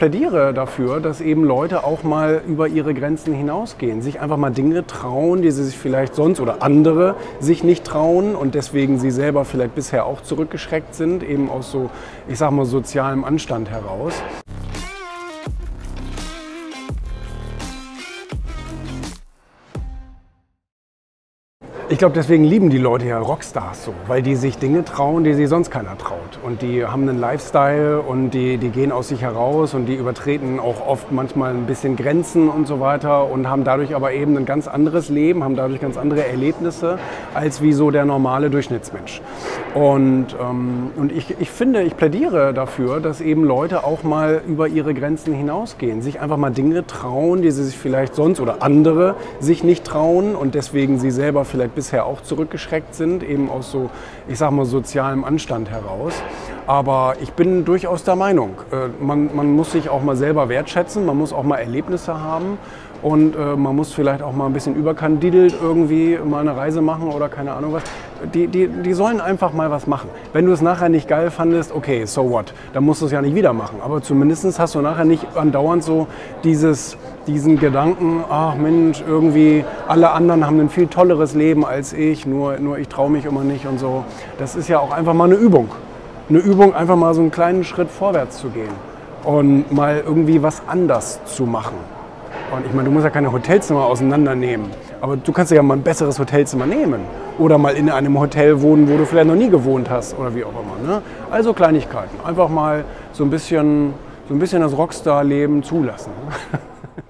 plädiere dafür, dass eben Leute auch mal über ihre Grenzen hinausgehen, sich einfach mal Dinge trauen, die sie sich vielleicht sonst oder andere sich nicht trauen und deswegen sie selber vielleicht bisher auch zurückgeschreckt sind, eben aus so, ich sag mal, sozialem Anstand heraus. Ich glaube, deswegen lieben die Leute ja Rockstars so, weil die sich Dinge trauen, die sich sonst keiner traut. Und die haben einen Lifestyle und die, die gehen aus sich heraus und die übertreten auch oft manchmal ein bisschen Grenzen und so weiter und haben dadurch aber eben ein ganz anderes Leben, haben dadurch ganz andere Erlebnisse als wie so der normale Durchschnittsmensch. Und, ähm, und ich, ich finde, ich plädiere dafür, dass eben Leute auch mal über ihre Grenzen hinausgehen, sich einfach mal Dinge trauen, die sie sich vielleicht sonst oder andere sich nicht trauen und deswegen sie selber vielleicht bisher auch zurückgeschreckt sind, eben aus so, ich sag mal, sozialem Anstand heraus. Aber ich bin durchaus der Meinung, äh, man, man muss sich auch mal selber wertschätzen, man muss auch mal Erlebnisse haben und äh, man muss vielleicht auch mal ein bisschen überkandidelt irgendwie mal eine Reise machen oder keine Ahnung was. Die, die, die sollen einfach mal was machen. Wenn du es nachher nicht geil fandest, okay, so what, dann musst du es ja nicht wieder machen. Aber zumindest hast du nachher nicht andauernd so dieses, diesen Gedanken, ach Mensch, irgendwie alle anderen haben ein viel tolleres Leben als ich, nur, nur ich traue mich immer nicht und so. Das ist ja auch einfach mal eine Übung. Eine Übung, einfach mal so einen kleinen Schritt vorwärts zu gehen und mal irgendwie was anders zu machen. Und ich meine, du musst ja keine Hotelzimmer auseinandernehmen. Aber du kannst ja mal ein besseres Hotelzimmer nehmen. Oder mal in einem Hotel wohnen, wo du vielleicht noch nie gewohnt hast oder wie auch immer. Ne? Also Kleinigkeiten. Einfach mal so ein bisschen, so ein bisschen das Rockstar-Leben zulassen.